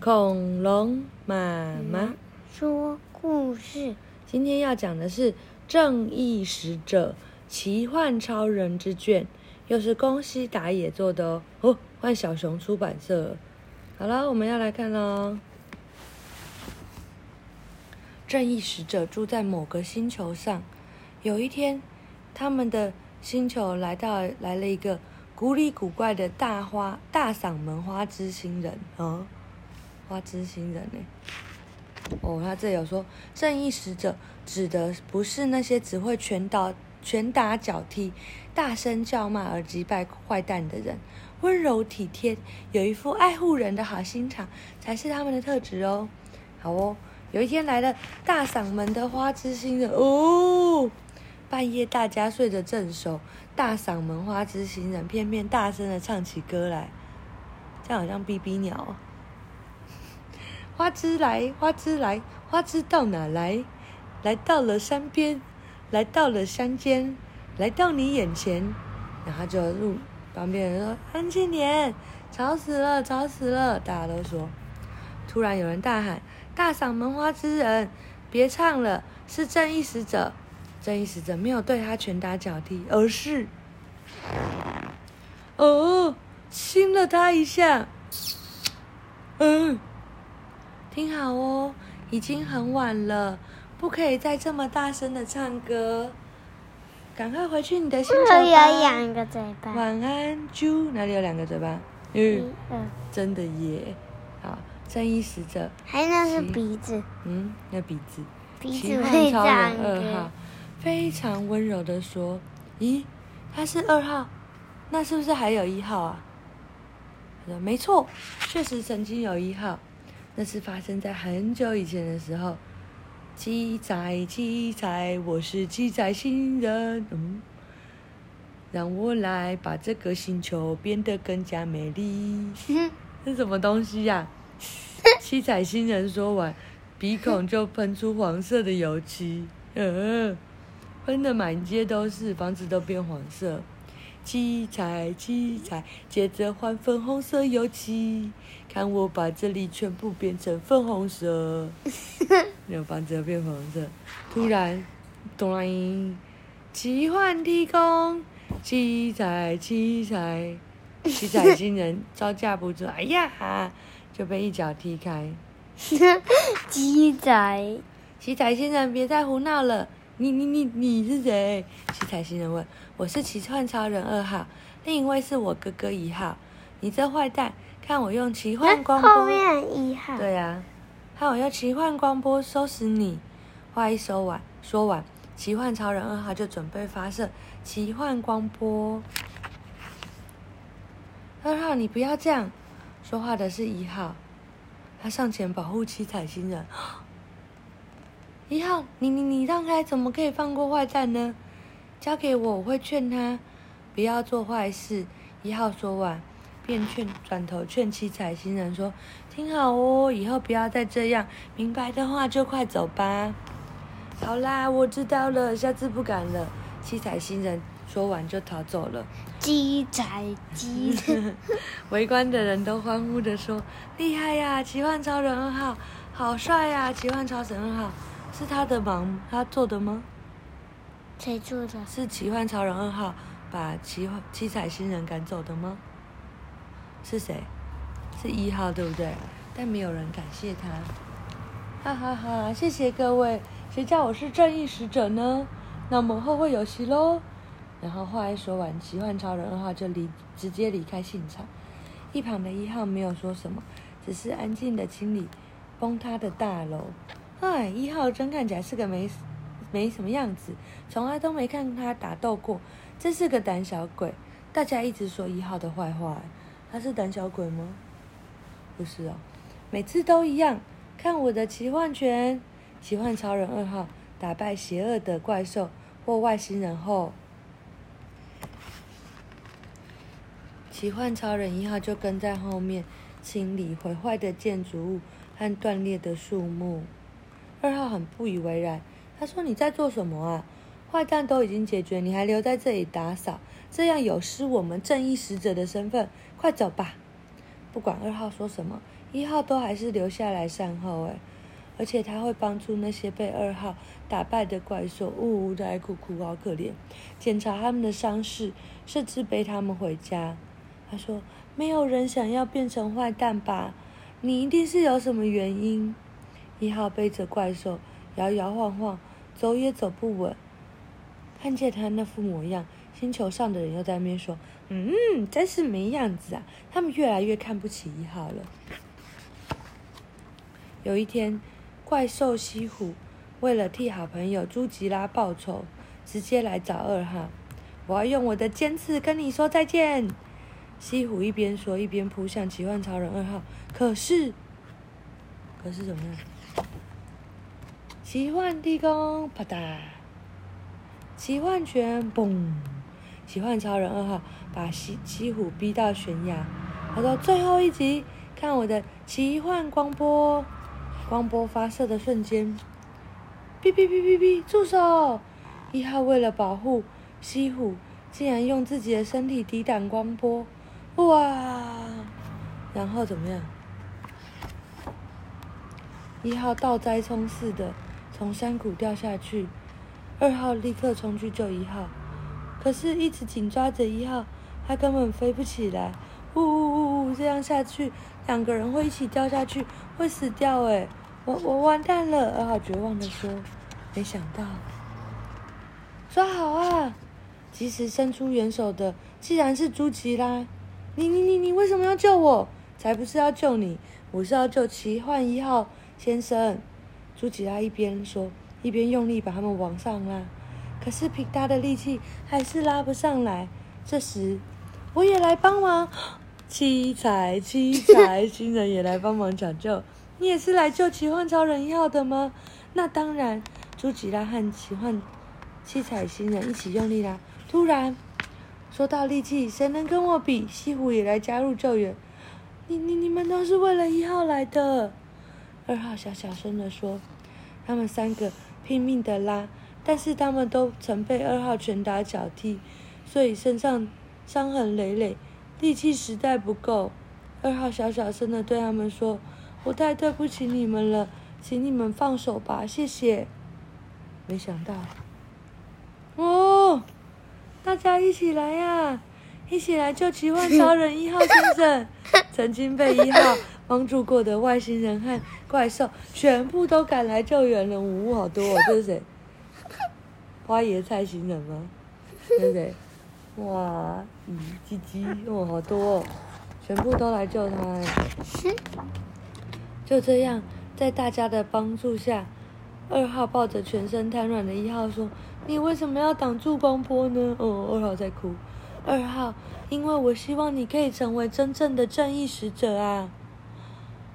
恐龙妈妈说故事。今天要讲的是《正义使者奇幻超人之卷》，又是宫西达也做的哦。哦，换小熊出版社了。好了，我们要来看喽。正义使者住在某个星球上，有一天，他们的星球来到来了一个古里古怪的大花大嗓门花之星人啊，花之星人呢？哦，他这有说正义使者指的不是那些只会拳打拳打脚踢、大声叫骂而击败坏蛋的人，温柔体贴、有一副爱护人的好心肠才是他们的特质哦。好哦。有一天来了大嗓门的花之星人哦，半夜大家睡得正熟，大嗓门花之星人偏偏大声的唱起歌来，这样好像哔哔鸟。花枝来，花枝来，花枝到哪来？来到了山边，来到了山间，来到你眼前，然后就入旁边人说安静点，吵死了，吵死了，大家都说。突然有人大喊。大嗓门花之人，别唱了，是正义使者。正义使者没有对他拳打脚踢，而是，哦，亲了他一下。嗯，听好哦，已经很晚了，不可以再这么大声的唱歌。赶快回去你的星球吧。有两个嘴巴。晚安，猪。哪里有两个嘴巴？嗯，真的耶。好。正义使者，还那是鼻子，嗯，那鼻子。鼻子会超人二号非常温柔的说：“咦，他是二号，那是不是还有一号啊？”他说：“没错，确实曾经有一号，那是发生在很久以前的时候。”七仔七仔，我是七仔星人，嗯，让我来把这个星球变得更加美丽。是什么东西呀？七彩星人说完，鼻孔就喷出黄色的油漆，嗯，喷的满街都是，房子都变黄色。七彩七彩，接着换粉红色油漆，看我把这里全部变成粉红色，有房子变粉红色。突然，咚啦音，奇幻天空，七彩七彩，七彩星人招架不住，哎呀！就被一脚踢开。七彩，七彩星人，别再胡闹了！你你你你是谁？七彩星人问。我是奇幻超人二号，另一位是我哥哥一号。你这坏蛋，看我用奇幻光波。后面一号。对呀，看我用奇幻光波收拾你。话一说完，说完，奇幻超人二号就准备发射奇幻光波。二号，你不要这样。说话的是一号，他上前保护七彩星人。一号，你你你让开，怎么可以放过坏蛋呢？交给我，我会劝他不要做坏事。一号说完，便劝转头劝七彩星人说：“听好哦，以后不要再这样，明白的话就快走吧。”好啦，我知道了，下次不敢了。七彩星人说完就逃走了。鸡仔鸡，围观的人都欢呼着说：“厉害呀，奇幻超人二号，好帅呀！奇幻超神二号，是他的忙，他做的吗？谁做的？是奇幻超人二号把奇幻七彩星人赶走的吗？是谁？是一号，对不对？但没有人感谢他。哈哈哈！谢谢各位，谁叫我是正义使者呢？那我们后会有期喽。”然后话一说完，奇幻超人二号就离直接离开现场。一旁的一号没有说什么，只是安静的清理崩塌的大楼。哎，一号真看起来是个没没什么样子，从来都没看他打斗过，真是个胆小鬼。大家一直说一号的坏话，他是胆小鬼吗？不是哦，每次都一样。看我的奇幻拳！奇幻超人二号打败邪恶的怪兽或外星人后。奇幻超人一号就跟在后面清理毁坏的建筑物和断裂的树木。二号很不以为然，他说：“你在做什么啊？坏蛋都已经解决，你还留在这里打扫，这样有失我们正义使者的身份。快走吧！”不管二号说什么，一号都还是留下来善后哎，而且他会帮助那些被二号打败的怪兽，呜呜的爱哭哭，好可怜，检查他们的伤势，甚至背他们回家。他说：“没有人想要变成坏蛋吧？你一定是有什么原因。”一号背着怪兽，摇摇晃晃，走也走不稳。看见他那副模样，星球上的人又在那边说：“嗯，真是没样子啊！”他们越来越看不起一号了。有一天，怪兽西虎为了替好朋友朱吉拉报仇，直接来找二号：“我要用我的尖刺跟你说再见。”西虎一边说，一边扑向奇幻超人二号。可是，可是怎么样？奇幻地宫，啪嗒！奇幻拳，嘣！奇幻超人二号把西西虎逼到悬崖。他说：“最后一集，看我的奇幻光波！”光波发射的瞬间，哔哔哔哔哔！住手！一号为了保护西虎，竟然用自己的身体抵挡光波。哇！然后怎么样？一号倒栽葱似的从山谷掉下去，二号立刻冲去救一号，可是，一直紧抓着一号，他根本飞不起来。呜呜呜呜！这样下去，两个人会一起掉下去，会死掉哎！我我完蛋了！二号绝望的说：“没想到，抓好啊！及时伸出援手的，既然是朱吉拉。”你你你你为什么要救我？才不是要救你，我是要救奇幻一号先生。朱吉拉一边说，一边用力把他们往上拉，可是凭他的力气还是拉不上来。这时，我也来帮忙，七彩七彩新人也来帮忙抢救。你也是来救奇幻超人一号的吗？那当然。朱吉拉和奇幻七彩新人一起用力拉，突然。说到力气，谁能跟我比？西湖也来加入救援。你、你、你们都是为了一号来的。二号小小声的说。他们三个拼命的拉，但是他们都曾被二号拳打脚踢，所以身上伤痕累累，力气实在不够。二号小小声的对他们说：“我太对不起你们了，请你们放手吧，谢谢。”没想到，哦。大家一起来呀！一起来救奇幻超人一号先生！曾经被一号帮助过的外星人和怪兽，全部都赶来救援了。呜，好多哦！这是谁？花椰菜星人吗？这是谁？哇，咦，鸡鸡，哦，好多哦！全部都来救他。就这样，在大家的帮助下，二号抱着全身瘫软的一号说。你为什么要挡住光波呢？哦，二号在哭。二号，因为我希望你可以成为真正的正义使者啊！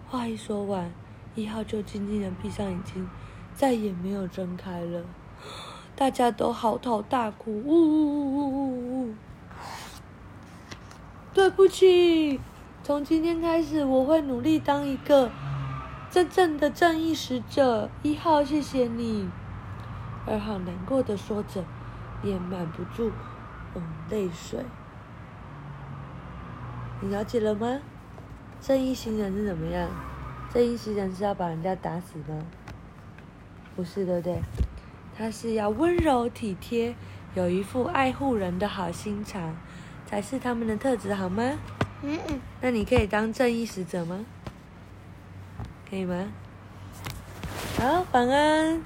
话一说完，一号就静静的闭上眼睛，再也没有睁开了。大家都嚎啕大哭，呜呜呜呜呜呜！对不起，从今天开始，我会努力当一个真正的正义使者。一号，谢谢你。二号难过的说着，也瞒不住嗯泪水。你了解了吗？正义新人是怎么样？正义新人是要把人家打死吗？不是，对不对？他是要温柔体贴，有一副爱护人的好心肠，才是他们的特质，好吗？嗯嗯。那你可以当正义使者吗？可以吗？好，晚安。